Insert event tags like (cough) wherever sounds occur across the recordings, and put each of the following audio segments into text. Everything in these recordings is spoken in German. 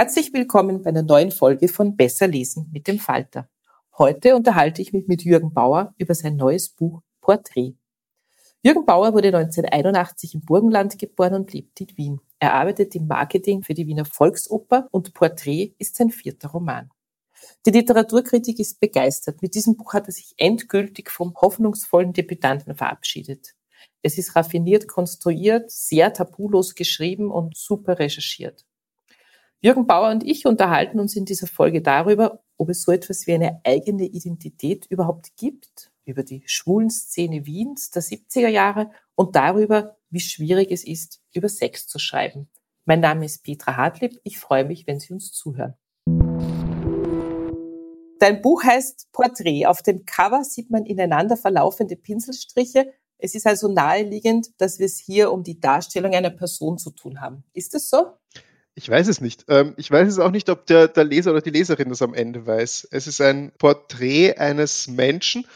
Herzlich willkommen bei einer neuen Folge von Besser lesen mit dem Falter. Heute unterhalte ich mich mit Jürgen Bauer über sein neues Buch Porträt. Jürgen Bauer wurde 1981 im Burgenland geboren und lebt in Wien. Er arbeitet im Marketing für die Wiener Volksoper und Porträt ist sein vierter Roman. Die Literaturkritik ist begeistert. Mit diesem Buch hat er sich endgültig vom hoffnungsvollen Debütanten verabschiedet. Es ist raffiniert konstruiert, sehr tabulos geschrieben und super recherchiert. Jürgen Bauer und ich unterhalten uns in dieser Folge darüber, ob es so etwas wie eine eigene Identität überhaupt gibt, über die schwulen Szene Wiens der 70er Jahre und darüber, wie schwierig es ist, über Sex zu schreiben. Mein Name ist Petra Hartlieb. Ich freue mich, wenn Sie uns zuhören. Dein Buch heißt Porträt. Auf dem Cover sieht man ineinander verlaufende Pinselstriche. Es ist also naheliegend, dass wir es hier um die Darstellung einer Person zu tun haben. Ist es so? Ich weiß es nicht. Ähm, ich weiß es auch nicht, ob der, der Leser oder die Leserin das am Ende weiß. Es ist ein Porträt eines Menschen,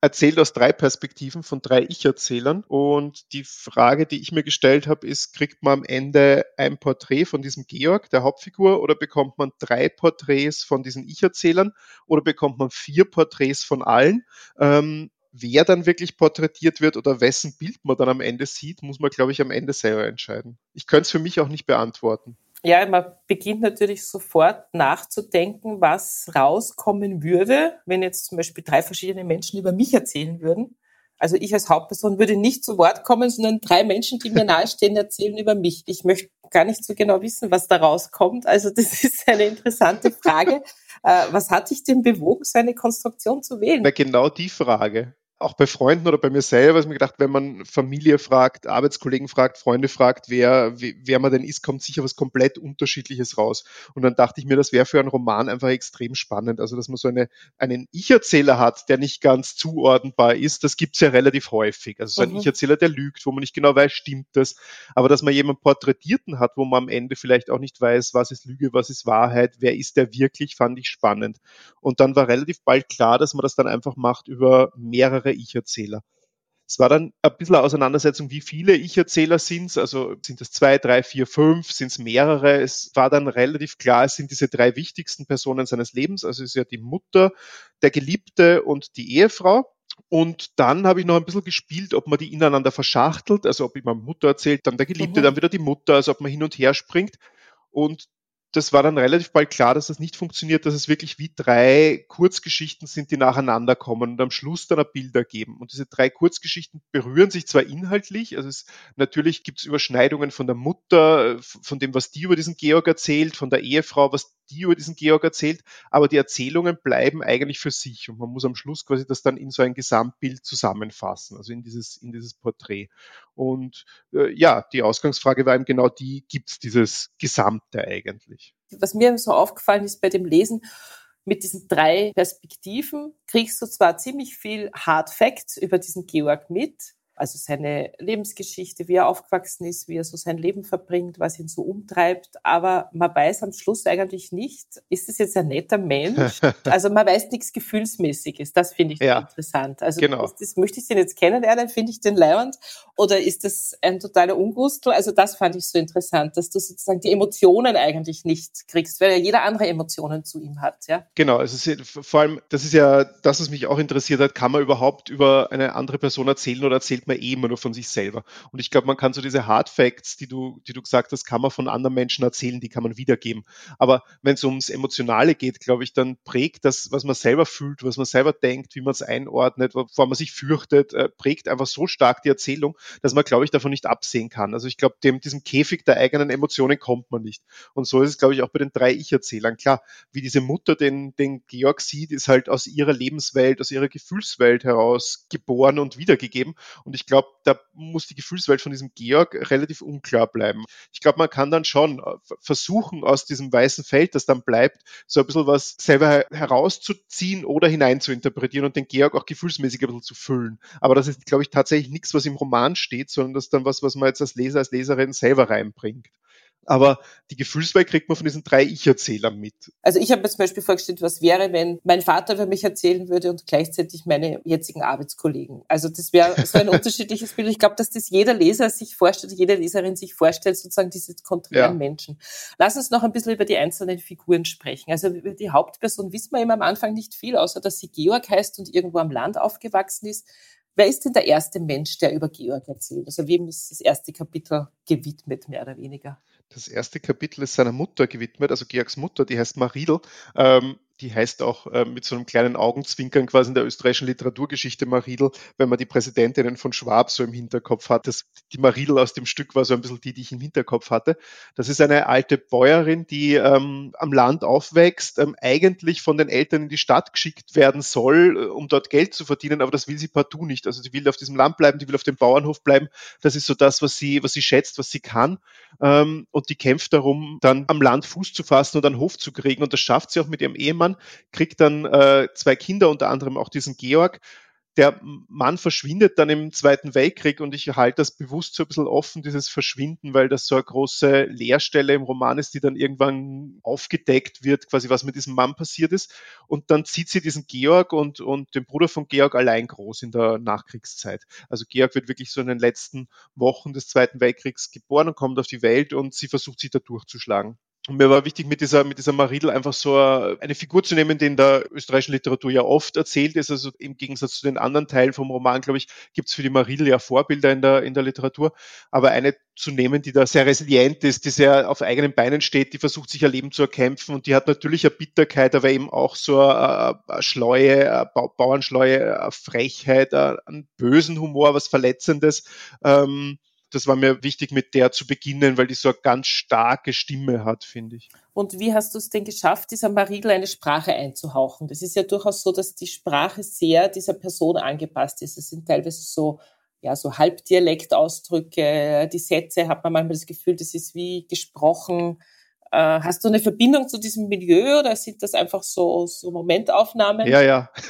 erzählt aus drei Perspektiven von drei Ich-Erzählern. Und die Frage, die ich mir gestellt habe, ist, kriegt man am Ende ein Porträt von diesem Georg, der Hauptfigur, oder bekommt man drei Porträts von diesen Ich-Erzählern oder bekommt man vier Porträts von allen? Ähm, wer dann wirklich porträtiert wird oder wessen Bild man dann am Ende sieht, muss man, glaube ich, am Ende selber entscheiden. Ich könnte es für mich auch nicht beantworten. Ja, man beginnt natürlich sofort nachzudenken, was rauskommen würde, wenn jetzt zum Beispiel drei verschiedene Menschen über mich erzählen würden. Also ich als Hauptperson würde nicht zu Wort kommen, sondern drei Menschen, die mir nahestehen, erzählen über mich. Ich möchte gar nicht so genau wissen, was da rauskommt. Also das (laughs) ist eine interessante Frage. Äh, was hat dich denn bewogen, so eine Konstruktion zu wählen? Na, genau die Frage auch bei Freunden oder bei mir selber ist mir gedacht, wenn man Familie fragt, Arbeitskollegen fragt, Freunde fragt, wer, wer man denn ist, kommt sicher was komplett Unterschiedliches raus. Und dann dachte ich mir, das wäre für einen Roman einfach extrem spannend. Also, dass man so eine, einen Ich-Erzähler hat, der nicht ganz zuordnenbar ist, das gibt es ja relativ häufig. Also so ein mhm. Ich-Erzähler, der lügt, wo man nicht genau weiß, stimmt das. Aber dass man jemanden Porträtierten hat, wo man am Ende vielleicht auch nicht weiß, was ist Lüge, was ist Wahrheit, wer ist der wirklich, fand ich spannend. Und dann war relativ bald klar, dass man das dann einfach macht über mehrere ich-Erzähler. Es war dann ein bisschen eine Auseinandersetzung, wie viele Ich-Erzähler sind es, also sind es zwei, drei, vier, fünf, sind es mehrere. Es war dann relativ klar, es sind diese drei wichtigsten Personen seines Lebens, also es ist ja die Mutter, der Geliebte und die Ehefrau. Und dann habe ich noch ein bisschen gespielt, ob man die ineinander verschachtelt, also ob jemand Mutter erzählt, dann der Geliebte, mhm. dann wieder die Mutter, also ob man hin und her springt. Und das war dann relativ bald klar, dass das nicht funktioniert, dass es wirklich wie drei Kurzgeschichten sind, die nacheinander kommen und am Schluss dann Bilder geben. Und diese drei Kurzgeschichten berühren sich zwar inhaltlich, also es, natürlich gibt es Überschneidungen von der Mutter, von dem, was die über diesen Georg erzählt, von der Ehefrau, was die über diesen Georg erzählt, aber die Erzählungen bleiben eigentlich für sich und man muss am Schluss quasi das dann in so ein Gesamtbild zusammenfassen, also in dieses, in dieses Porträt. Und äh, ja, die Ausgangsfrage war eben genau die, gibt es dieses Gesamte eigentlich? Was mir so aufgefallen ist bei dem Lesen, mit diesen drei Perspektiven kriegst du zwar ziemlich viel Hard Facts über diesen Georg mit, also seine Lebensgeschichte, wie er aufgewachsen ist, wie er so sein Leben verbringt, was ihn so umtreibt. Aber man weiß am Schluss eigentlich nicht, ist es jetzt ein netter Mensch? (laughs) Also man weiß nichts Gefühlsmäßiges. Das finde ich ja, interessant. Also genau. ist das, möchte ich den jetzt kennenlernen? Finde ich den leibend? Oder ist das ein totaler Ungustel? Also das fand ich so interessant, dass du sozusagen die Emotionen eigentlich nicht kriegst, weil ja jeder andere Emotionen zu ihm hat. Ja? Genau. Also vor allem, das ist ja das, was mich auch interessiert hat. Kann man überhaupt über eine andere Person erzählen oder erzählt man man eh immer nur von sich selber. Und ich glaube, man kann so diese Hard Facts, die du, die du gesagt hast, kann man von anderen Menschen erzählen, die kann man wiedergeben. Aber wenn es ums Emotionale geht, glaube ich, dann prägt das, was man selber fühlt, was man selber denkt, wie man es einordnet, wovor man sich fürchtet, äh, prägt einfach so stark die Erzählung, dass man, glaube ich, davon nicht absehen kann. Also ich glaube, diesem Käfig der eigenen Emotionen kommt man nicht. Und so ist es, glaube ich, auch bei den drei Ich-Erzählern. Klar, wie diese Mutter den, den Georg sieht, ist halt aus ihrer Lebenswelt, aus ihrer Gefühlswelt heraus geboren und wiedergegeben. Und und ich glaube, da muss die Gefühlswelt von diesem Georg relativ unklar bleiben. Ich glaube, man kann dann schon äh, versuchen, aus diesem weißen Feld, das dann bleibt, so ein bisschen was selber herauszuziehen oder hineinzuinterpretieren und den Georg auch gefühlsmäßig ein bisschen zu füllen. Aber das ist, glaube ich, tatsächlich nichts, was im Roman steht, sondern das ist dann was, was man jetzt als Leser, als Leserin selber reinbringt. Aber die Gefühlswelt kriegt man von diesen drei Ich-Erzählern mit. Also ich habe mir zum Beispiel vorgestellt, was wäre, wenn mein Vater über mich erzählen würde und gleichzeitig meine jetzigen Arbeitskollegen. Also das wäre (laughs) so ein unterschiedliches Bild. Ich glaube, dass das jeder Leser sich vorstellt, jede Leserin sich vorstellt, sozusagen diese konträren ja. Menschen. Lass uns noch ein bisschen über die einzelnen Figuren sprechen. Also über die Hauptperson wissen wir immer am Anfang nicht viel, außer dass sie Georg heißt und irgendwo am Land aufgewachsen ist. Wer ist denn der erste Mensch, der über Georg erzählt? Also wem ist das erste Kapitel gewidmet, mehr oder weniger? Das erste Kapitel ist seiner Mutter gewidmet, also Georgs Mutter, die heißt Maridel. Ähm, die heißt auch äh, mit so einem kleinen Augenzwinkern quasi in der österreichischen Literaturgeschichte Maridel, wenn man die Präsidentinnen von Schwab so im Hinterkopf hat. Das, die Maridel aus dem Stück war so ein bisschen die, die ich im Hinterkopf hatte. Das ist eine alte Bäuerin, die ähm, am Land aufwächst, ähm, eigentlich von den Eltern in die Stadt geschickt werden soll, äh, um dort Geld zu verdienen, aber das will sie partout nicht. Also sie will auf diesem Land bleiben, die will auf dem Bauernhof bleiben. Das ist so das, was sie, was sie schätzt, was sie kann. Ähm, und die kämpft darum, dann am Land Fuß zu fassen und einen Hof zu kriegen. Und das schafft sie auch mit ihrem Ehemann Mann, kriegt dann äh, zwei Kinder, unter anderem auch diesen Georg. Der Mann verschwindet dann im Zweiten Weltkrieg und ich halte das bewusst so ein bisschen offen, dieses Verschwinden, weil das so eine große Leerstelle im Roman ist, die dann irgendwann aufgedeckt wird, quasi was mit diesem Mann passiert ist. Und dann zieht sie diesen Georg und, und den Bruder von Georg allein groß in der Nachkriegszeit. Also Georg wird wirklich so in den letzten Wochen des Zweiten Weltkriegs geboren und kommt auf die Welt und sie versucht sich da durchzuschlagen. Und mir war wichtig, mit dieser, mit dieser Maridel einfach so eine Figur zu nehmen, die in der österreichischen Literatur ja oft erzählt ist. Also im Gegensatz zu den anderen Teilen vom Roman, glaube ich, gibt es für die Maridel ja Vorbilder in der, in der Literatur. Aber eine zu nehmen, die da sehr resilient ist, die sehr auf eigenen Beinen steht, die versucht, sich ihr Leben zu erkämpfen und die hat natürlich eine Bitterkeit, aber eben auch so eine, eine Schleue, eine Bauernschleue, eine Frechheit, einen bösen Humor, was Verletzendes. Ähm, das war mir wichtig, mit der zu beginnen, weil die so eine ganz starke Stimme hat, finde ich. Und wie hast du es denn geschafft, dieser Maridel eine Sprache einzuhauchen? Das ist ja durchaus so, dass die Sprache sehr dieser Person angepasst ist. Es sind teilweise so ja, so Halbdialektausdrücke, die Sätze hat man manchmal das Gefühl, das ist wie gesprochen hast du eine Verbindung zu diesem Milieu oder sind das einfach so, so Momentaufnahmen? Ja, ja. (laughs)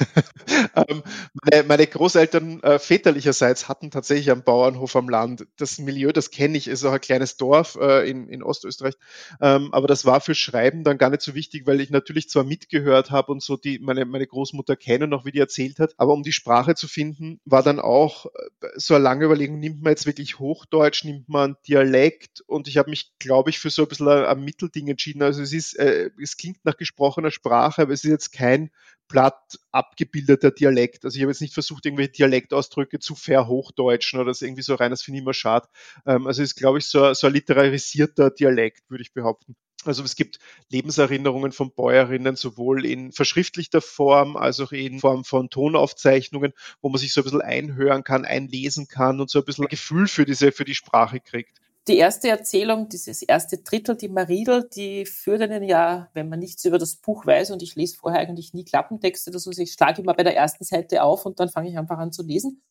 Ähm, meine, meine, Großeltern äh, väterlicherseits hatten tatsächlich einen Bauernhof am Land. Das Milieu, das kenne ich, ist auch ein kleines Dorf äh, in, in Ostösterreich. Ähm, aber das war für Schreiben dann gar nicht so wichtig, weil ich natürlich zwar mitgehört habe und so die meine, meine Großmutter kennen, noch wie die erzählt hat, aber um die Sprache zu finden, war dann auch äh, so eine lange Überlegung, nimmt man jetzt wirklich Hochdeutsch, nimmt man Dialekt und ich habe mich, glaube ich, für so ein bisschen ein, ein Mittel Ding entschieden. Also es ist, äh, es klingt nach gesprochener Sprache, aber es ist jetzt kein platt abgebildeter Dialekt. Also ich habe jetzt nicht versucht, irgendwelche Dialektausdrücke zu verhochdeutschen oder das irgendwie so rein, das finde ich immer schade. Ähm, also es ist, glaube ich, so, so ein literarisierter Dialekt, würde ich behaupten. Also es gibt Lebenserinnerungen von Bäuerinnen sowohl in verschriftlichter Form als auch in Form von Tonaufzeichnungen, wo man sich so ein bisschen einhören kann, einlesen kann und so ein bisschen Gefühl für diese, für die Sprache kriegt die erste Erzählung, dieses erste Drittel, die Maridel, die führt einen ja, wenn man nichts über das Buch weiß, und ich lese vorher eigentlich nie Klappentexte oder so, ich schlage immer bei der ersten Seite auf und dann fange ich einfach an zu lesen.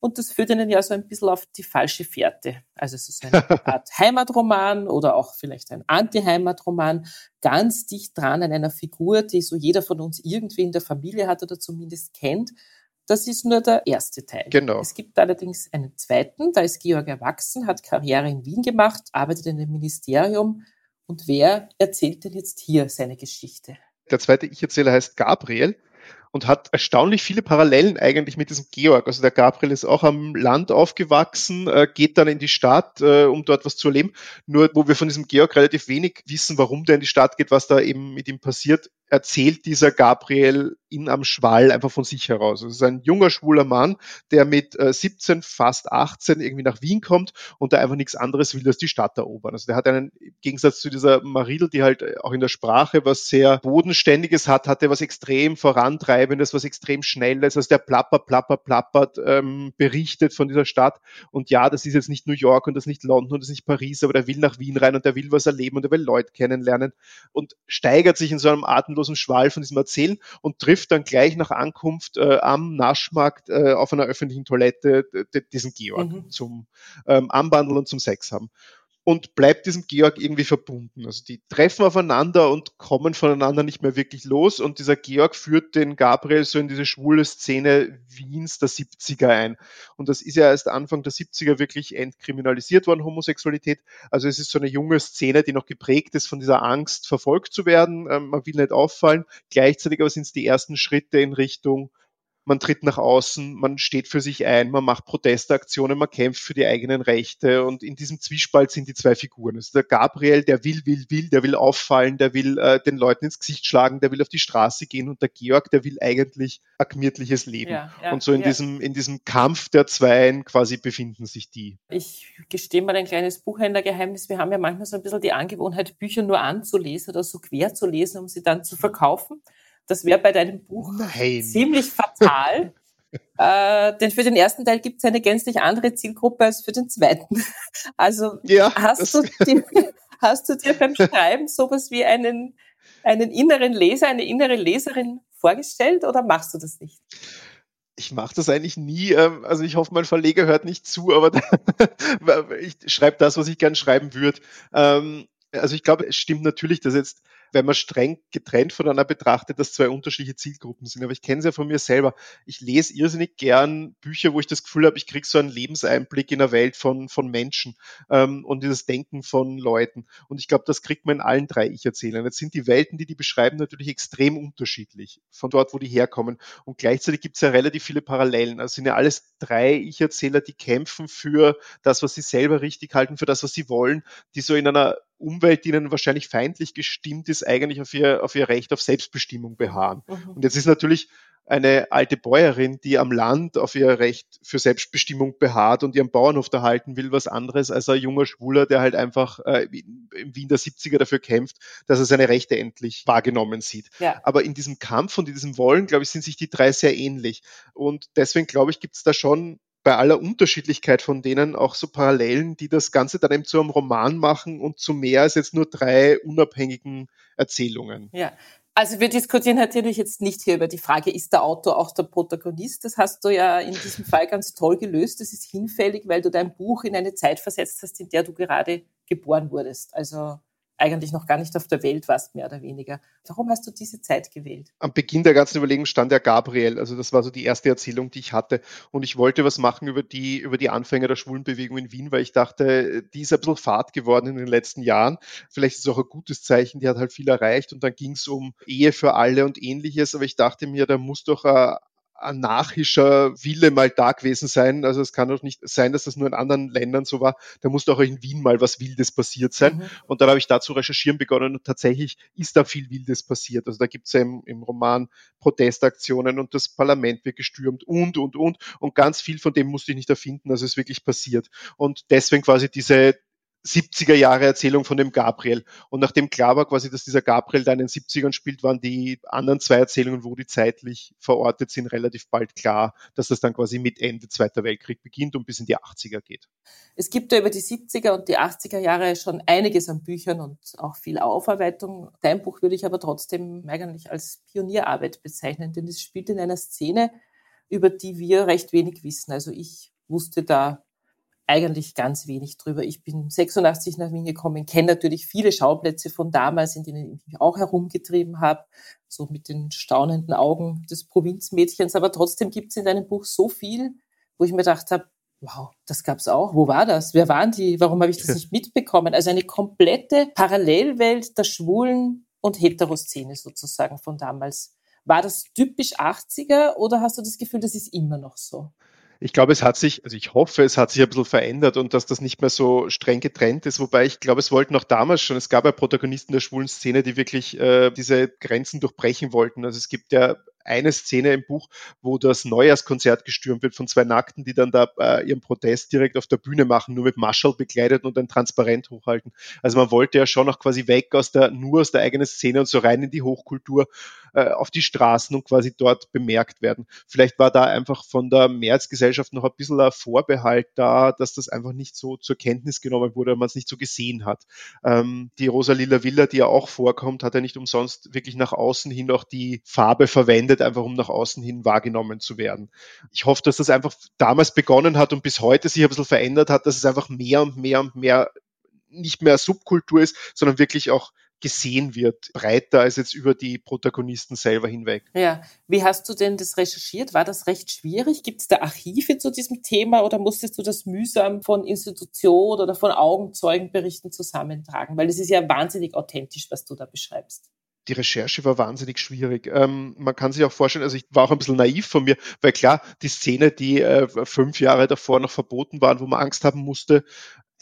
Und das führt ihnen ja so ein bisschen auf die falsche Fährte. Also es ist eine (laughs) Art Heimatroman oder auch vielleicht ein Anti-Heimatroman, ganz dicht dran an einer Figur, die so jeder von uns irgendwie in der Familie hat oder zumindest kennt. Das ist nur der erste Teil. Genau. Es gibt allerdings einen zweiten, da ist Georg erwachsen, hat Karriere in Wien gemacht, arbeitet in einem Ministerium. Und wer erzählt denn jetzt hier seine Geschichte? Der zweite Ich-Erzähler heißt Gabriel und hat erstaunlich viele Parallelen eigentlich mit diesem Georg. Also der Gabriel ist auch am Land aufgewachsen, äh, geht dann in die Stadt, äh, um dort was zu erleben. Nur wo wir von diesem Georg relativ wenig wissen, warum der in die Stadt geht, was da eben mit ihm passiert, erzählt dieser Gabriel in am Schwall einfach von sich heraus. Es ist ein junger, schwuler Mann, der mit äh, 17, fast 18 irgendwie nach Wien kommt und der einfach nichts anderes will als die Stadt erobern. Also der hat einen, im Gegensatz zu dieser Maridel, die halt äh, auch in der Sprache was sehr Bodenständiges hat, hat er was extrem Vorantreibendes, was extrem Schnelles, also der plappert, plappert, plappert, ähm, berichtet von dieser Stadt. Und ja, das ist jetzt nicht New York und das ist nicht London und das ist nicht Paris, aber der will nach Wien rein und der will was erleben und er will Leute kennenlernen und steigert sich in so einem atemlosen Schwall von diesem Erzählen und trifft dann gleich nach Ankunft äh, am Naschmarkt äh, auf einer öffentlichen Toilette diesen Georg mhm. zum ähm, Anbandeln und zum Sex haben und bleibt diesem Georg irgendwie verbunden. Also die treffen aufeinander und kommen voneinander nicht mehr wirklich los und dieser Georg führt den Gabriel so in diese schwule Szene Wiens der 70er ein. Und das ist ja erst Anfang der 70er wirklich entkriminalisiert worden, Homosexualität. Also es ist so eine junge Szene, die noch geprägt ist von dieser Angst, verfolgt zu werden. Ähm, man will nicht auffallen. Gleichzeitig aber sind es die ersten Schritte in Richtung man tritt nach außen, man steht für sich ein, man macht Protestaktionen, man kämpft für die eigenen Rechte und in diesem Zwiespalt sind die zwei Figuren. Also der Gabriel, der will, will, will, der will auffallen, der will äh, den Leuten ins Gesicht schlagen, der will auf die Straße gehen und der Georg, der will eigentlich ein gemütliches Leben. Ja, ja, und so in ja. diesem in diesem Kampf der Zweien quasi befinden sich die. Ich gestehe mal ein kleines Buchhändlergeheimnis. Wir haben ja manchmal so ein bisschen die Angewohnheit, Bücher nur anzulesen oder so quer zu lesen, um sie dann zu verkaufen. Das wäre bei deinem Buch Nein. ziemlich fatal. (laughs) äh, denn für den ersten Teil gibt es eine gänzlich andere Zielgruppe als für den zweiten. (laughs) Also ja, hast, du (laughs) dir, hast du dir beim Schreiben sowas wie einen, einen inneren Leser, eine innere Leserin vorgestellt oder machst du das nicht? ich mache das eigentlich nie. Ähm, also ich hoffe, mein Verleger hört nicht zu, aber ich schreibe das, was ich gern schreiben würde. Ähm, also ich glaube, es stimmt natürlich, dass jetzt wenn man streng getrennt voneinander betrachtet, dass zwei unterschiedliche Zielgruppen sind. Aber ich kenne es ja von mir selber. Ich lese irrsinnig gern Bücher, wo ich das Gefühl habe, ich kriege so einen Lebenseinblick in der Welt von, von Menschen ähm, und dieses Denken von Leuten. Und ich glaube, das kriegt man in allen drei Ich-Erzählern. Jetzt sind die Welten, die die beschreiben, natürlich extrem unterschiedlich von dort, wo die herkommen. Und gleichzeitig gibt es ja relativ viele Parallelen. Also sind ja alles drei Ich-Erzähler, die kämpfen für das, was sie selber richtig halten, für das, was sie wollen, die so in einer Umwelt, die ihnen wahrscheinlich feindlich gestimmt ist, eigentlich auf ihr, auf ihr Recht auf Selbstbestimmung beharren. Mhm. Und jetzt ist natürlich eine alte Bäuerin, die am Land auf ihr Recht für Selbstbestimmung beharrt und ihren Bauernhof erhalten will, was anderes als ein junger Schwuler, der halt einfach äh, im Wien der 70er dafür kämpft, dass er seine Rechte endlich wahrgenommen sieht. Ja. Aber in diesem Kampf und in diesem Wollen, glaube ich, sind sich die drei sehr ähnlich. Und deswegen, glaube ich, gibt es da schon bei aller Unterschiedlichkeit von denen auch so Parallelen, die das Ganze dann eben zu einem Roman machen und zu mehr als jetzt nur drei unabhängigen Erzählungen. Ja. Also wir diskutieren natürlich jetzt nicht hier über die Frage, ist der Autor auch der Protagonist? Das hast du ja in diesem Fall ganz toll gelöst. Das ist hinfällig, weil du dein Buch in eine Zeit versetzt hast, in der du gerade geboren wurdest. Also eigentlich noch gar nicht auf der Welt warst, mehr oder weniger. Warum hast du diese Zeit gewählt? Am Beginn der ganzen Überlegung stand der Gabriel. Also das war so die erste Erzählung, die ich hatte. Und ich wollte was machen über die, über die Anfänge der Schwulenbewegung in Wien, weil ich dachte, die ist ein bisschen fad geworden in den letzten Jahren. Vielleicht ist es auch ein gutes Zeichen, die hat halt viel erreicht. Und dann ging es um Ehe für alle und ähnliches. Aber ich dachte mir, da muss doch ein anarchischer Wille mal da gewesen sein. Also es kann doch nicht sein, dass das nur in anderen Ländern so war. Da muss doch auch in Wien mal was Wildes passiert sein. Mhm. Und dann habe ich da zu recherchieren begonnen und tatsächlich ist da viel Wildes passiert. Also da gibt es ja im, im Roman Protestaktionen und das Parlament wird gestürmt und, und, und. Und ganz viel von dem musste ich nicht erfinden. Also es ist wirklich passiert. Und deswegen quasi diese 70er Jahre Erzählung von dem Gabriel. Und nachdem klar war quasi, dass dieser Gabriel da in den 70ern spielt, waren die anderen zwei Erzählungen, wo die zeitlich verortet sind, relativ bald klar, dass das dann quasi mit Ende Zweiter Weltkrieg beginnt und bis in die 80er geht. Es gibt ja über die 70er und die 80er Jahre schon einiges an Büchern und auch viel Aufarbeitung. Dein Buch würde ich aber trotzdem eigentlich als Pionierarbeit bezeichnen, denn es spielt in einer Szene, über die wir recht wenig wissen. Also ich wusste da eigentlich ganz wenig drüber. Ich bin 86 nach Wien gekommen, kenne natürlich viele Schauplätze von damals, in denen ich mich auch herumgetrieben habe, so mit den staunenden Augen des Provinzmädchens. Aber trotzdem gibt es in deinem Buch so viel, wo ich mir gedacht habe, wow, das gab's auch. Wo war das? Wer waren die? Warum habe ich das nicht mitbekommen? Also eine komplette Parallelwelt der schwulen und Heteroszene sozusagen von damals. War das typisch 80er oder hast du das Gefühl, das ist immer noch so? Ich glaube, es hat sich, also ich hoffe, es hat sich ein bisschen verändert und dass das nicht mehr so streng getrennt ist. Wobei ich glaube, es wollten auch damals schon, es gab ja Protagonisten der schwulen Szene, die wirklich äh, diese Grenzen durchbrechen wollten. Also es gibt ja eine Szene im Buch, wo das Neujahrskonzert gestürmt wird von zwei Nackten, die dann da äh, ihren Protest direkt auf der Bühne machen, nur mit Marshall bekleidet und ein Transparent hochhalten. Also man wollte ja schon auch quasi weg aus der, nur aus der eigenen Szene und so rein in die Hochkultur äh, auf die Straßen und quasi dort bemerkt werden. Vielleicht war da einfach von der Mehrheitsgesellschaft noch ein bisschen ein Vorbehalt da, dass das einfach nicht so zur Kenntnis genommen wurde, man es nicht so gesehen hat. Ähm, die Rosalila Villa, die ja auch vorkommt, hat ja nicht umsonst wirklich nach außen hin auch die Farbe verwendet, einfach um nach außen hin wahrgenommen zu werden. Ich hoffe, dass das einfach damals begonnen hat und bis heute sich ein bisschen verändert hat, dass es einfach mehr und mehr und mehr nicht mehr Subkultur ist, sondern wirklich auch gesehen wird, breiter als jetzt über die Protagonisten selber hinweg. Ja, wie hast du denn das recherchiert? War das recht schwierig? Gibt es da Archive zu diesem Thema oder musstest du das mühsam von Institutionen oder von Augenzeugenberichten zusammentragen? Weil es ist ja wahnsinnig authentisch, was du da beschreibst die Recherche war wahnsinnig schwierig. Ähm, man kann sich auch vorstellen, also ich war auch ein bisschen naiv von mir, weil klar, die Szene, die äh, fünf Jahre davor noch verboten waren, wo man Angst haben musste,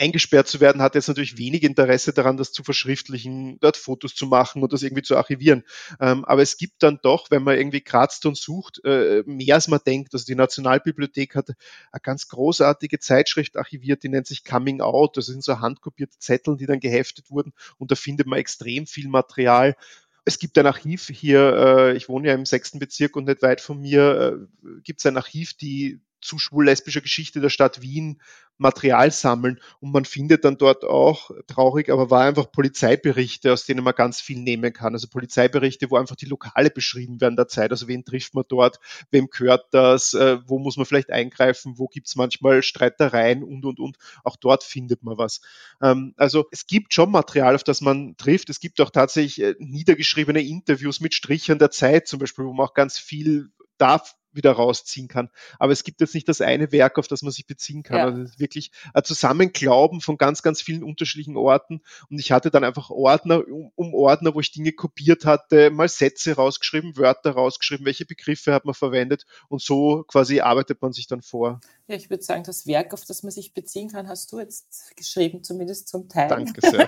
eingesperrt zu werden, hat jetzt natürlich wenig Interesse daran, das zu verschriftlichen, dort Fotos zu machen und das irgendwie zu archivieren. Ähm, aber es gibt dann doch, wenn man irgendwie kratzt und sucht, äh, mehr als man denkt. Also die Nationalbibliothek hat eine ganz großartige Zeitschrift archiviert, die nennt sich Coming Out. Das sind so handkopierte Zettel, die dann geheftet wurden und da findet man extrem viel Material. Es gibt ein Archiv hier, äh, ich wohne ja im sechsten Bezirk und nicht weit von mir, äh, gibt es ein Archiv, die zu schwul-lesbischer Geschichte der Stadt Wien Material sammeln und man findet dann dort auch, traurig, aber war einfach Polizeiberichte, aus denen man ganz viel nehmen kann. Also Polizeiberichte, wo einfach die Lokale beschrieben werden der Zeit, also wen trifft man dort, wem gehört das, äh, wo muss man vielleicht eingreifen, wo gibt es manchmal Streitereien und, und, und. Auch dort findet man was. Ähm, also es gibt schon Material, auf das man trifft. Es gibt auch tatsächlich äh, niedergeschriebene Interviews mit Strichern der Zeit zum Beispiel, wo man auch ganz viel da wieder rausziehen kann. Aber es gibt jetzt nicht das eine Werk, auf das man sich beziehen kann. Ja. Also es ist wirklich ein Zusammenglauben von ganz, ganz vielen unterschiedlichen Orten. Und ich hatte dann einfach Ordner um, um Ordner, wo ich Dinge kopiert hatte, mal Sätze rausgeschrieben, Wörter rausgeschrieben, welche Begriffe hat man verwendet. Und so quasi arbeitet man sich dann vor. Ja, ich würde sagen, das Werk, auf das man sich beziehen kann, hast du jetzt geschrieben, zumindest zum Teil. Danke sehr.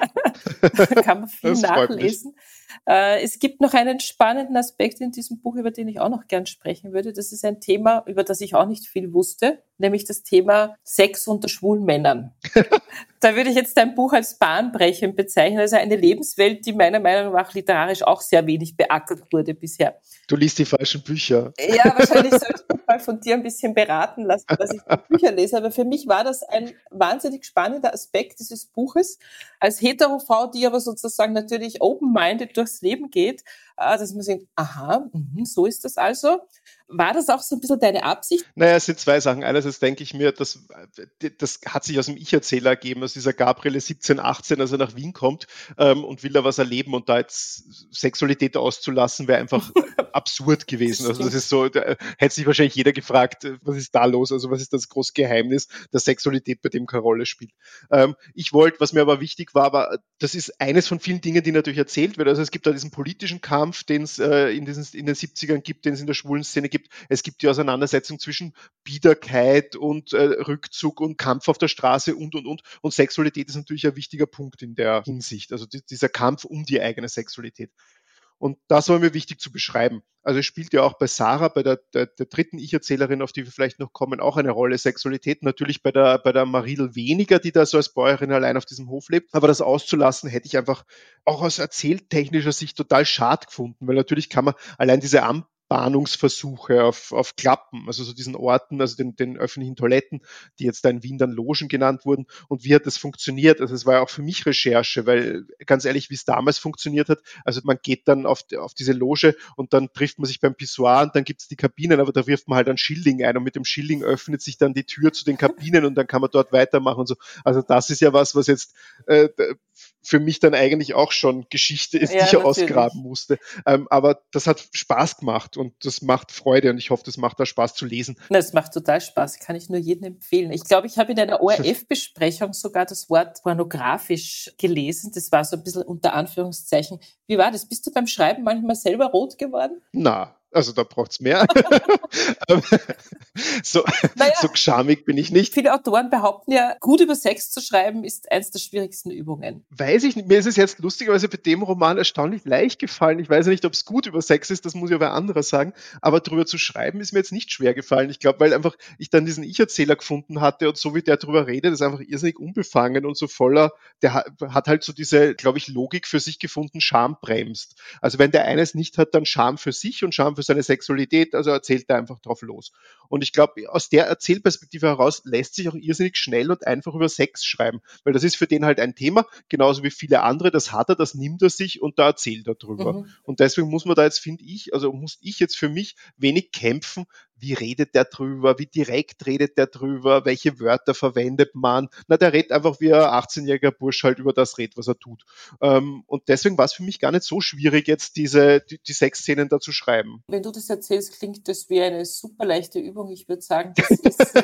da (laughs) kann man viel das nachlesen. Äh, es gibt noch einen spannenden Aspekt in diesem Buch, über den ich auch noch gern sprechen würde. Das ist ein Thema, über das ich auch nicht viel wusste, nämlich das Thema Sex unter schwulen Männern. (laughs) da würde ich jetzt dein Buch als bahnbrechend bezeichnen. Also eine Lebenswelt, die meiner Meinung nach literarisch auch sehr wenig beackert wurde bisher. Du liest die falschen Bücher. Ja, wahrscheinlich sollte ich mich mal von dir ein bisschen beraten lassen, dass ich die Bücher lese. Aber für mich war das ein wahnsinnig spannender Aspekt dieses Buches. Als Hetero-Frau, die aber sozusagen natürlich open-minded durchs Leben geht, dass man sieht, aha, mh, so ist das also. War das auch so ein bisschen deine Absicht? Naja, es sind zwei Sachen. Einerseits denke ich mir, das, das hat sich aus dem Ich-Erzähler ergeben, aus dieser Gabriele 17, 18, als er nach Wien kommt ähm, und will da was erleben und da jetzt Sexualität auszulassen, wäre einfach (laughs) absurd gewesen. Also das ist so, da hätte sich wahrscheinlich jeder gefragt, äh, was ist da los? Also was ist das große Geheimnis, dass Sexualität bei dem keine Rolle spielt? Ähm, ich wollte, was mir aber wichtig war, war, das ist eines von vielen Dingen, die natürlich erzählt wird. Also es gibt da diesen politischen Kampf, den es äh, in, in den 70ern gibt, den es in der schwulen Szene gibt gibt. Es gibt die Auseinandersetzung zwischen Biederkeit und äh, Rückzug und Kampf auf der Straße und, und, und. Und Sexualität ist natürlich ein wichtiger Punkt in der Hinsicht. Also die, dieser Kampf um die eigene Sexualität. Und das war mir wichtig zu beschreiben. Also es spielt ja auch bei Sarah, bei der, der, der dritten Ich-Erzählerin, auf die wir vielleicht noch kommen, auch eine Rolle Sexualität. Natürlich bei der, bei der Maridel weniger, die da so als Bäuerin allein auf diesem Hof lebt. Aber das auszulassen, hätte ich einfach auch aus erzähltechnischer Sicht total schad gefunden, weil natürlich kann man allein diese Entbahnungsversuche auf, auf Klappen, also so diesen Orten, also den, den öffentlichen Toiletten, die jetzt da in Wien dann Logen genannt wurden. Und wie hat das funktioniert? Also es war ja auch für mich Recherche, weil ganz ehrlich, wie es damals funktioniert hat, also man geht dann auf, auf diese Loge und dann trifft man sich beim Pissoir und dann gibt es die Kabinen, aber da wirft man halt ein Schilling ein und mit dem Schilling öffnet sich dann die Tür zu den Kabinen und dann kann man dort weitermachen und so. Also das ist ja was, was jetzt äh, für mich dann eigentlich auch schon Geschichte ist, ja, die ich natürlich. ausgraben musste. Ähm, aber das hat Spaß gemacht und das macht Freude und ich hoffe, das macht da Spaß zu lesen. Das macht total Spaß, kann ich nur jedem empfehlen. Ich glaube, ich habe in einer ORF-Besprechung sogar das Wort pornografisch gelesen. Das war so ein bisschen unter Anführungszeichen. Wie war das? Bist du beim Schreiben manchmal selber rot geworden? Na, also da braucht's mehr. (laughs) so, naja, so schamig bin ich nicht. Viele Autoren behaupten ja, gut über Sex zu schreiben ist eins der schwierigsten Übungen. Weiß ich nicht. Mir ist es jetzt lustigerweise bei dem Roman erstaunlich leicht gefallen. Ich weiß ja nicht, ob es gut über Sex ist, das muss ja wer anderer sagen. Aber drüber zu schreiben ist mir jetzt nicht schwer gefallen. Ich glaube, weil einfach ich dann diesen Ich-Erzähler gefunden hatte und so wie der drüber redet, ist einfach irrsinnig unbefangen und so voller, der hat halt so diese, glaube ich, Logik für sich gefunden, Scham bremst. Also wenn der eines nicht hat, dann Scham für sich und Scham für seine Sexualität, also erzählt er einfach drauf los. Und ich glaube, aus der Erzählperspektive heraus lässt sich auch irrsinnig schnell und einfach über Sex schreiben, weil das ist für den halt ein Thema, genauso wie viele andere, das hat er, das nimmt er sich und da erzählt er drüber. Mhm. Und deswegen muss man da jetzt, finde ich, also muss ich jetzt für mich wenig kämpfen, wie redet der drüber, wie direkt redet der drüber, welche Wörter verwendet man. Na, der redet einfach wie ein 18-jähriger Bursch halt über das redet, was er tut. Ähm, und deswegen war es für mich gar nicht so schwierig, jetzt diese, die, die Sexszenen da zu schreiben. Wenn du das erzählst, klingt das wie eine super leichte Übung. Ich würde sagen, das (laughs) ist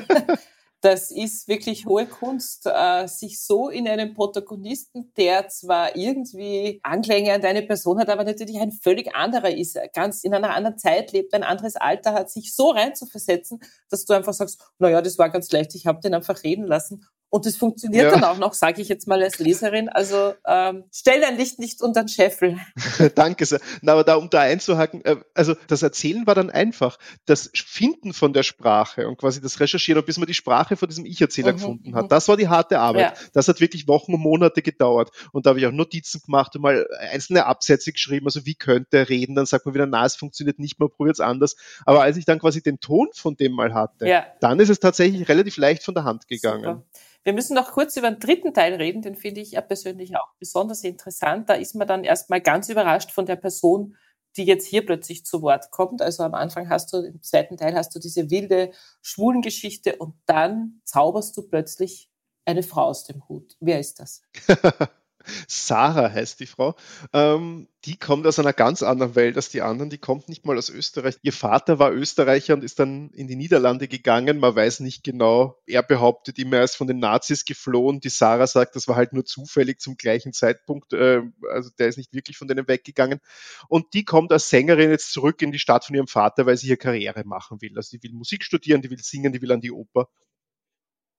das ist wirklich hohe Kunst, äh, sich so in einen Protagonisten, der zwar irgendwie Anklänge an deine Person hat, aber natürlich ein völlig anderer ist, ganz in einer anderen Zeit lebt, ein anderes Alter hat, sich so reinzuversetzen, dass du einfach sagst, na ja, das war ganz leicht, ich habe den einfach reden lassen und das funktioniert ja. dann auch noch, sage ich jetzt mal als Leserin. Also ähm, stell dein Licht nicht unter den Scheffel. (laughs) Danke sehr. Na, aber da, um da einzuhaken, äh, also das Erzählen war dann einfach. Das Finden von der Sprache und quasi das Recherchieren, bis man die Sprache von diesem Ich-Erzähler mhm. gefunden hat, mhm. das war die harte Arbeit. Ja. Das hat wirklich Wochen und Monate gedauert. Und da habe ich auch Notizen gemacht und mal einzelne Absätze geschrieben, also wie könnte er reden, dann sagt man wieder, na, es funktioniert nicht, man probiert es anders. Aber als ich dann quasi den Ton von dem mal hatte, ja. dann ist es tatsächlich relativ leicht von der Hand gegangen. Super. Wir müssen noch kurz über den dritten Teil reden, den finde ich ja persönlich auch besonders interessant. Da ist man dann erstmal ganz überrascht von der Person, die jetzt hier plötzlich zu Wort kommt. Also am Anfang hast du, im zweiten Teil hast du diese wilde Schwulengeschichte und dann zauberst du plötzlich eine Frau aus dem Hut. Wer ist das? (laughs) Sarah heißt die Frau. Ähm, die kommt aus einer ganz anderen Welt als die anderen. Die kommt nicht mal aus Österreich. Ihr Vater war Österreicher und ist dann in die Niederlande gegangen. Man weiß nicht genau. Er behauptet immer, er ist von den Nazis geflohen. Die Sarah sagt, das war halt nur zufällig zum gleichen Zeitpunkt. Äh, also der ist nicht wirklich von denen weggegangen. Und die kommt als Sängerin jetzt zurück in die Stadt von ihrem Vater, weil sie hier Karriere machen will. Also die will Musik studieren, die will singen, die will an die Oper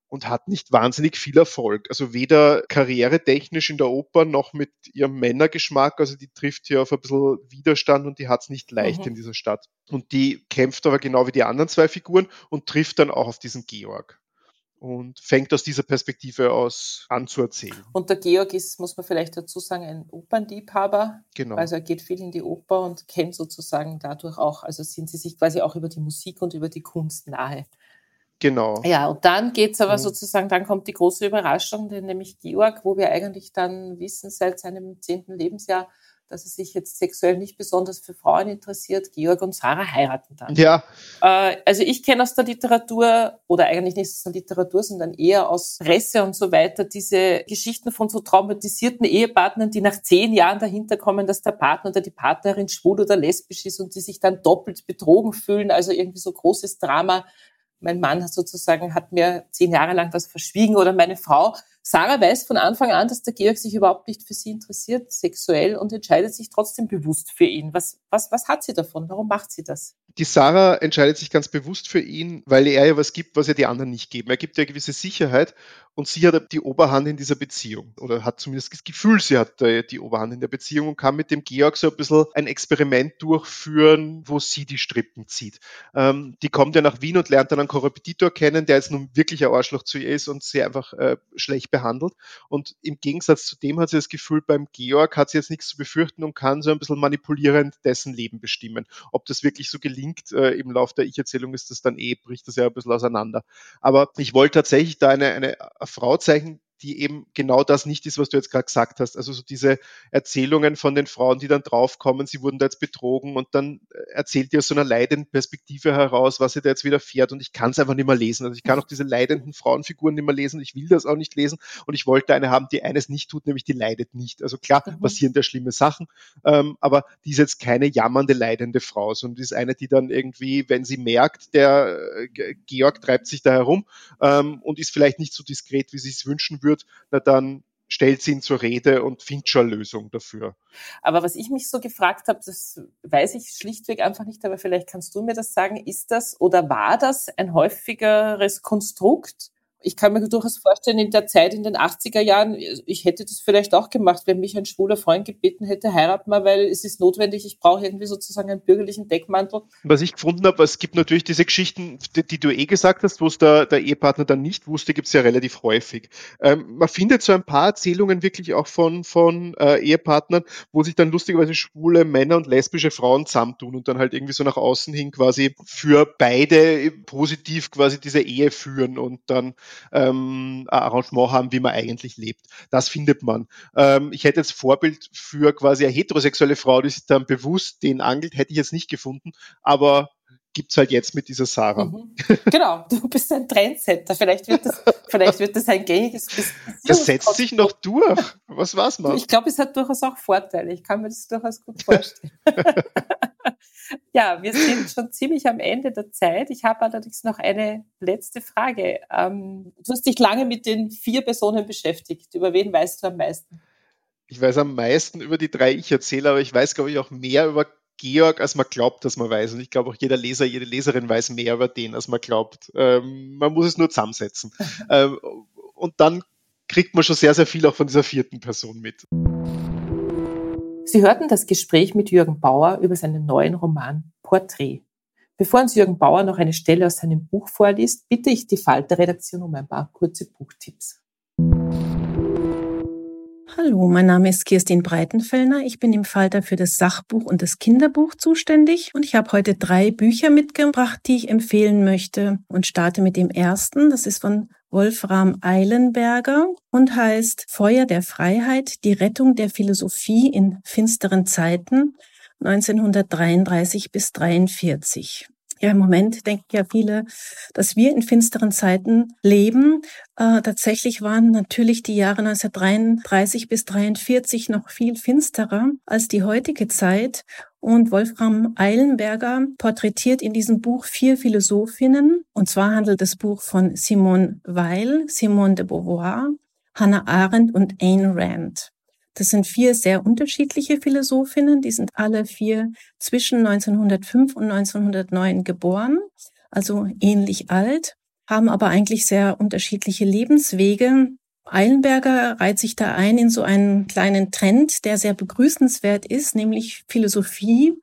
und hat nicht wahnsinnig viel Erfolg. Also weder karrieretechnisch in der Oper noch mit ihrem Männergeschmack. Also die trifft hier auf ein bisschen Widerstand und die hat es nicht leicht mhm. in dieser Stadt. Und die kämpft aber genau wie die anderen zwei Figuren und trifft dann auch auf diesen Georg und fängt aus dieser Perspektive aus an zu erzählen. Und der Georg ist, muss man vielleicht dazu sagen, ein Opernliebhaber. Genau. Also er geht viel in die Oper und kennt sozusagen dadurch auch, also sind sie sich quasi auch über die Musik und über die Kunst nahe. Genau. Ja, und dann geht's aber mhm. sozusagen, dann kommt die große Überraschung, denn nämlich Georg, wo wir eigentlich dann wissen seit seinem zehnten Lebensjahr, dass er sich jetzt sexuell nicht besonders für Frauen interessiert. Georg und Sarah heiraten dann. Ja. Äh, also ich kenne aus der Literatur, oder eigentlich nicht aus der Literatur, sondern eher aus Presse und so weiter, diese Geschichten von so traumatisierten Ehepartnern, die nach zehn Jahren dahinter kommen, dass der Partner oder die Partnerin schwul oder lesbisch ist und die sich dann doppelt betrogen fühlen. Also irgendwie so großes Drama mein Mann hat sozusagen hat mir zehn Jahre lang was verschwiegen oder meine Frau. Sarah weiß von Anfang an, dass der Georg sich überhaupt nicht für sie interessiert, sexuell, und entscheidet sich trotzdem bewusst für ihn. Was, was, was hat sie davon? Warum macht sie das? Die Sarah entscheidet sich ganz bewusst für ihn, weil er ja was gibt, was ja die anderen nicht geben. Er gibt ja gewisse Sicherheit und sie hat die Oberhand in dieser Beziehung oder hat zumindest das Gefühl, sie hat die Oberhand in der Beziehung und kann mit dem Georg so ein bisschen ein Experiment durchführen, wo sie die Strippen zieht. Ähm, die kommt ja nach Wien und lernt dann einen Korrepetitor kennen, der jetzt nun wirklich ein Arschloch zu ihr ist und sie einfach äh, schlecht behandelt. Und im Gegensatz zu dem hat sie das Gefühl, beim Georg hat sie jetzt nichts zu befürchten und kann so ein bisschen manipulierend dessen Leben bestimmen. Ob das wirklich so gelingt äh, im Laufe der Ich-Erzählung ist das dann eh, bricht das ja ein bisschen auseinander. Aber ich wollte tatsächlich da eine, eine Frau zeigen, die eben genau das nicht ist, was du jetzt gerade gesagt hast. Also so diese Erzählungen von den Frauen, die dann draufkommen, sie wurden da jetzt betrogen und dann äh, erzählt ihr aus so einer leidenden Perspektive heraus, was sie da jetzt wieder fährt und ich kann es einfach nicht mehr lesen. Also ich kann auch diese leidenden Frauenfiguren nicht mehr lesen, ich will das auch nicht lesen und ich wollte eine haben, die eines nicht tut, nämlich die leidet nicht. Also klar, mhm. passieren da schlimme Sachen, ähm, aber die ist jetzt keine jammernde, leidende Frau, sondern die ist eine, die dann irgendwie, wenn sie merkt, der äh, Georg treibt sich da herum ähm, und ist vielleicht nicht so diskret, wie sie es wünschen würde, führt, na dann stellt sie ihn zur Rede und findet schon Lösung dafür. Aber was ich mich so gefragt habe, das weiß ich schlichtweg einfach nicht, aber vielleicht kannst du mir das sagen, ist das oder war das ein häufigeres Konstrukt ich kann mir durchaus vorstellen, in der Zeit in den 80er Jahren, ich hätte das vielleicht auch gemacht, wenn mich ein schwuler Freund gebeten hätte, heirat mal, weil es ist notwendig, ich brauche irgendwie sozusagen einen bürgerlichen Deckmantel. Was ich gefunden habe, es gibt natürlich diese Geschichten, die, die du eh gesagt hast, wo es der, der Ehepartner dann nicht wusste, gibt es ja relativ häufig. Ähm, man findet so ein paar Erzählungen wirklich auch von, von äh, Ehepartnern, wo sich dann lustigerweise schwule Männer und lesbische Frauen zusammentun und dann halt irgendwie so nach außen hin quasi für beide positiv quasi diese Ehe führen und dann ähm, Arrangement haben, wie man eigentlich lebt. Das findet man. Ähm, ich hätte jetzt Vorbild für quasi eine heterosexuelle Frau, die sich dann bewusst den angelt, hätte ich jetzt nicht gefunden, aber gibt's halt jetzt mit dieser Sarah. Mhm. Genau, du bist ein Trendsetter. Vielleicht wird das, vielleicht wird das ein gängiges Das setzt sich noch durch. Was war's mal? Ich glaube, es hat durchaus auch Vorteile. Ich kann mir das durchaus gut vorstellen. (laughs) Ja, wir sind schon ziemlich am Ende der Zeit. Ich habe allerdings noch eine letzte Frage. Ähm, du hast dich lange mit den vier Personen beschäftigt. Über wen weißt du am meisten? Ich weiß am meisten über die drei Ich-Erzähler, aber ich weiß, glaube ich, auch mehr über Georg, als man glaubt, dass man weiß. Und ich glaube auch jeder Leser, jede Leserin weiß mehr über den, als man glaubt. Ähm, man muss es nur zusammensetzen. (laughs) ähm, und dann kriegt man schon sehr, sehr viel auch von dieser vierten Person mit. Sie hörten das Gespräch mit Jürgen Bauer über seinen neuen Roman Porträt. Bevor uns Jürgen Bauer noch eine Stelle aus seinem Buch vorliest, bitte ich die Falter-Redaktion um ein paar kurze Buchtipps. Hallo, mein Name ist Kirstin Breitenfellner. Ich bin im Falter für das Sachbuch und das Kinderbuch zuständig und ich habe heute drei Bücher mitgebracht, die ich empfehlen möchte und starte mit dem ersten. Das ist von Wolfram Eilenberger und heißt Feuer der Freiheit, die Rettung der Philosophie in finsteren Zeiten 1933 bis 43. Ja, im Moment denken ja viele, dass wir in finsteren Zeiten leben. Äh, tatsächlich waren natürlich die Jahre 1933 bis 43 noch viel finsterer als die heutige Zeit. Und Wolfram Eilenberger porträtiert in diesem Buch vier Philosophinnen. Und zwar handelt das Buch von Simone Weil, Simone de Beauvoir, Hannah Arendt und Ayn Rand. Das sind vier sehr unterschiedliche Philosophinnen. Die sind alle vier zwischen 1905 und 1909 geboren, also ähnlich alt, haben aber eigentlich sehr unterschiedliche Lebenswege. Eilenberger reiht sich da ein in so einen kleinen Trend, der sehr begrüßenswert ist, nämlich Philosophie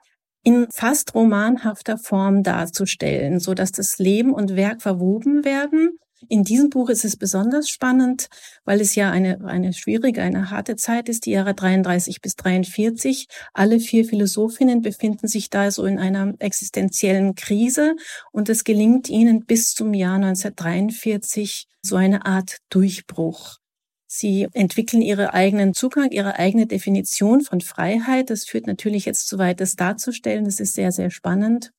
in fast romanhafter Form darzustellen, so dass das Leben und Werk verwoben werden in diesem Buch ist es besonders spannend, weil es ja eine, eine schwierige, eine harte Zeit ist, die Jahre 33 bis 43. Alle vier Philosophinnen befinden sich da so in einer existenziellen Krise und es gelingt ihnen bis zum Jahr 1943 so eine Art Durchbruch. Sie entwickeln ihre eigenen Zugang, ihre eigene Definition von Freiheit. Das führt natürlich jetzt zu weit, das darzustellen. Das ist sehr, sehr spannend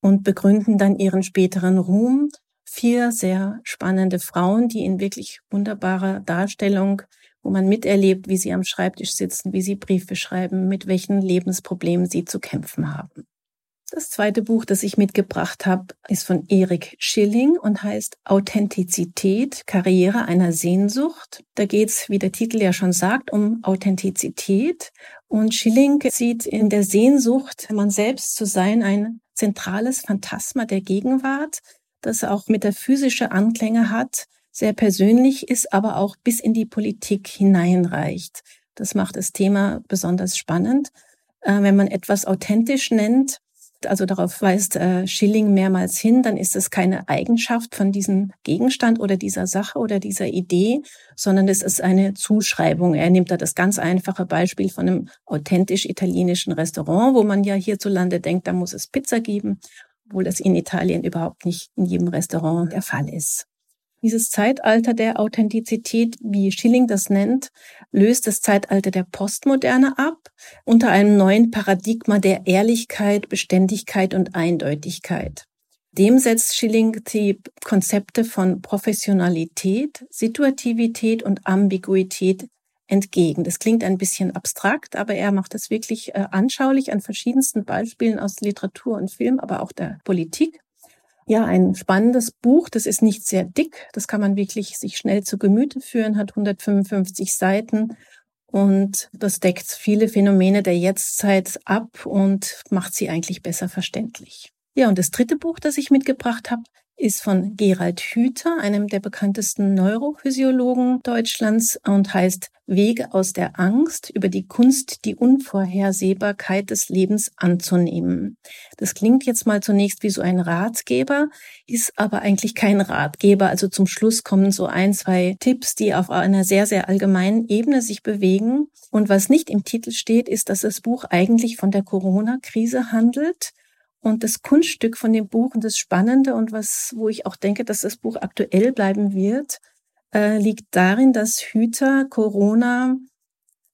und begründen dann ihren späteren Ruhm vier sehr spannende Frauen, die in wirklich wunderbarer Darstellung, wo man miterlebt, wie sie am Schreibtisch sitzen, wie sie Briefe schreiben, mit welchen Lebensproblemen sie zu kämpfen haben. Das zweite Buch, das ich mitgebracht habe, ist von Erik Schilling und heißt Authentizität, Karriere einer Sehnsucht. Da geht's, wie der Titel ja schon sagt, um Authentizität. Und Schilling sieht in der Sehnsucht, man selbst zu sein, ein zentrales Phantasma der Gegenwart, das auch metaphysische Anklänge hat, sehr persönlich ist, aber auch bis in die Politik hineinreicht. Das macht das Thema besonders spannend. Äh, wenn man etwas authentisch nennt, also darauf weist äh, Schilling mehrmals hin, dann ist es keine Eigenschaft von diesem Gegenstand oder dieser Sache oder dieser Idee, sondern es ist eine Zuschreibung. Er nimmt da das ganz einfache Beispiel von einem authentisch italienischen Restaurant, wo man ja hierzulande denkt, da muss es Pizza geben, obwohl das in Italien überhaupt nicht in jedem Restaurant der Fall ist. Dieses Zeitalter der Authentizität, wie Schilling das nennt, löst das Zeitalter der Postmoderne ab unter einem neuen Paradigma der Ehrlichkeit, Beständigkeit und Eindeutigkeit. Dem setzt Schilling die Konzepte von Professionalität, Situativität und Ambiguität entgegen. Das klingt ein bisschen abstrakt, aber er macht das wirklich äh, anschaulich an verschiedensten Beispielen aus Literatur und Film, aber auch der Politik. Ja, ein spannendes Buch. Das ist nicht sehr dick. Das kann man wirklich sich schnell zu Gemüte führen, hat 155 Seiten und das deckt viele Phänomene der Jetztzeit ab und macht sie eigentlich besser verständlich. Ja, und das dritte Buch, das ich mitgebracht habe, ist von Gerald Hüther, einem der bekanntesten Neurophysiologen Deutschlands und heißt Wege aus der Angst über die Kunst, die Unvorhersehbarkeit des Lebens anzunehmen. Das klingt jetzt mal zunächst wie so ein Ratgeber, ist aber eigentlich kein Ratgeber. Also zum Schluss kommen so ein, zwei Tipps, die auf einer sehr, sehr allgemeinen Ebene sich bewegen. Und was nicht im Titel steht, ist, dass das Buch eigentlich von der Corona-Krise handelt und das Kunststück von dem Buch und das Spannende und was, wo ich auch denke, dass das Buch aktuell bleiben wird, äh, liegt darin, dass Hüter Corona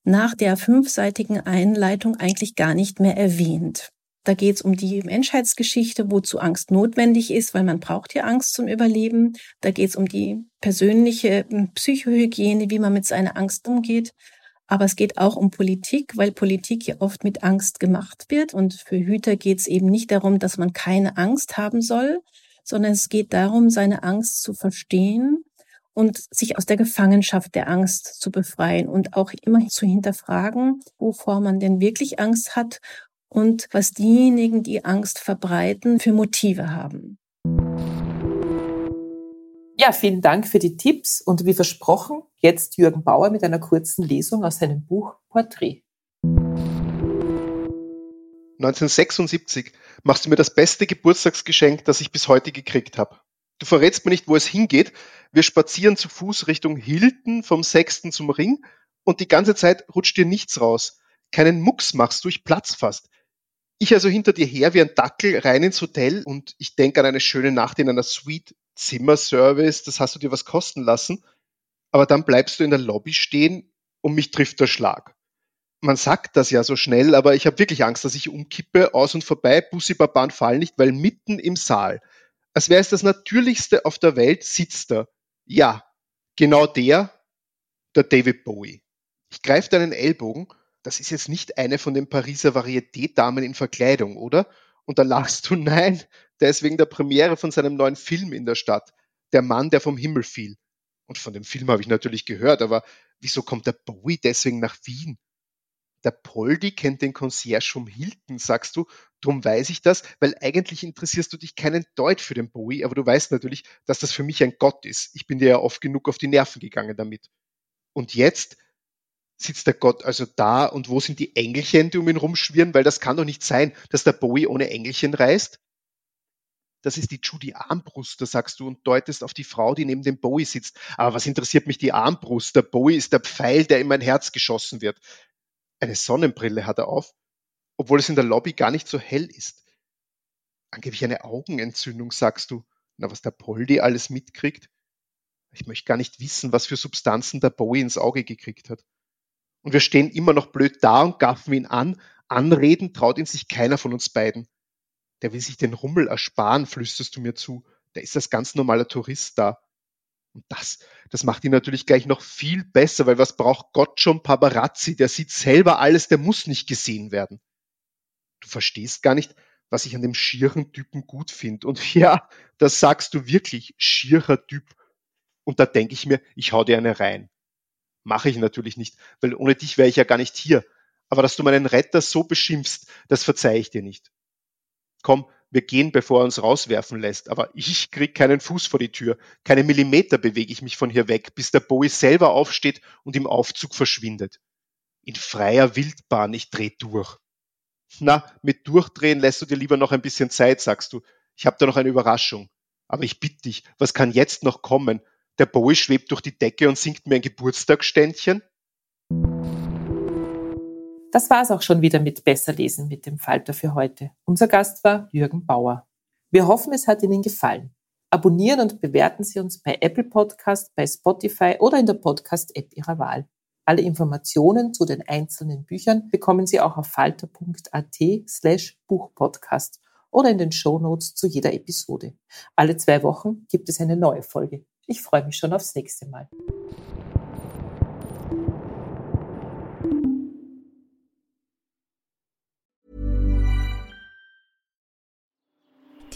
nach der fünfseitigen Einleitung eigentlich gar nicht mehr erwähnt. Da geht es um die Menschheitsgeschichte, wozu Angst notwendig ist, weil man braucht ja Angst zum Überleben. Da geht es um die persönliche hm, Psychohygiene, wie man mit seiner Angst umgeht. Aber es geht auch um Politik, weil Politik ja oft mit Angst gemacht wird. Und für Hüter geht es eben nicht darum, dass man keine Angst haben soll, sondern es geht darum, seine Angst zu verstehen und sich aus der Gefangenschaft der Angst zu befreien und auch immer zu hinterfragen, wovor man denn wirklich Angst hat und was diejenigen, die Angst verbreiten, für Motive haben. Ja, vielen Dank für die Tipps und wie versprochen, jetzt Jürgen Bauer mit einer kurzen Lesung aus seinem Buch Porträt. 1976 machst du mir das beste Geburtstagsgeschenk, das ich bis heute gekriegt habe. Du verrätst mir nicht, wo es hingeht. Wir spazieren zu Fuß Richtung Hilton vom Sechsten zum Ring und die ganze Zeit rutscht dir nichts raus. Keinen Mucks machst du, ich platz fast. Ich also hinter dir her wie ein Dackel rein ins Hotel und ich denke an eine schöne Nacht in einer Suite Zimmerservice, das hast du dir was kosten lassen, aber dann bleibst du in der Lobby stehen und mich trifft der Schlag. Man sagt das ja so schnell, aber ich habe wirklich Angst, dass ich umkippe, aus und vorbei, Bussi Baban fallen nicht, weil mitten im Saal, als wäre es das Natürlichste auf der Welt, sitzt er. Ja, genau der, der David Bowie. Ich greife deinen Ellbogen, das ist jetzt nicht eine von den Pariser Varieté-Damen in Verkleidung, oder? Und da lachst du, (laughs) nein, der ist wegen der Premiere von seinem neuen Film in der Stadt. Der Mann, der vom Himmel fiel. Und von dem Film habe ich natürlich gehört, aber wieso kommt der Bowie deswegen nach Wien? Der Poldi kennt den Concierge vom Hilton, sagst du. Drum weiß ich das, weil eigentlich interessierst du dich keinen Deut für den Bowie, aber du weißt natürlich, dass das für mich ein Gott ist. Ich bin dir ja oft genug auf die Nerven gegangen damit. Und jetzt sitzt der Gott also da und wo sind die Engelchen, die um ihn rumschwirren? Weil das kann doch nicht sein, dass der Bowie ohne Engelchen reist das ist die Judy Armbrust, da sagst du und deutest auf die Frau, die neben dem Bowie sitzt. Aber was interessiert mich die Armbrust? Der Bowie ist der Pfeil, der in mein Herz geschossen wird. Eine Sonnenbrille hat er auf, obwohl es in der Lobby gar nicht so hell ist. Angeblich eine Augenentzündung, sagst du. Na, was der Poldi alles mitkriegt? Ich möchte gar nicht wissen, was für Substanzen der Bowie ins Auge gekriegt hat. Und wir stehen immer noch blöd da und gaffen ihn an. Anreden traut ihn sich keiner von uns beiden der will sich den Rummel ersparen, flüsterst du mir zu. Der ist das ganz normaler Tourist da. Und das, das macht ihn natürlich gleich noch viel besser, weil was braucht Gott schon Paparazzi? Der sieht selber alles, der muss nicht gesehen werden. Du verstehst gar nicht, was ich an dem schieren Typen gut finde. Und (laughs) ja, das sagst du wirklich, schierer Typ. Und da denke ich mir, ich hau dir eine rein. Mache ich natürlich nicht, weil ohne dich wäre ich ja gar nicht hier. Aber dass du meinen Retter so beschimpfst, das verzeihe ich dir nicht komm, wir gehen, bevor er uns rauswerfen lässt. Aber ich krieg keinen Fuß vor die Tür. Keine Millimeter bewege ich mich von hier weg, bis der Bowie selber aufsteht und im Aufzug verschwindet. In freier Wildbahn, ich dreh durch. Na, mit Durchdrehen lässt du dir lieber noch ein bisschen Zeit, sagst du. Ich habe da noch eine Überraschung. Aber ich bitte dich, was kann jetzt noch kommen? Der Bowie schwebt durch die Decke und singt mir ein Geburtstagsständchen? Das war's auch schon wieder mit Besser lesen mit dem Falter für heute. Unser Gast war Jürgen Bauer. Wir hoffen, es hat Ihnen gefallen. Abonnieren und bewerten Sie uns bei Apple Podcast, bei Spotify oder in der Podcast-App Ihrer Wahl. Alle Informationen zu den einzelnen Büchern bekommen Sie auch auf falter.at slash Buchpodcast oder in den Show Notes zu jeder Episode. Alle zwei Wochen gibt es eine neue Folge. Ich freue mich schon aufs nächste Mal.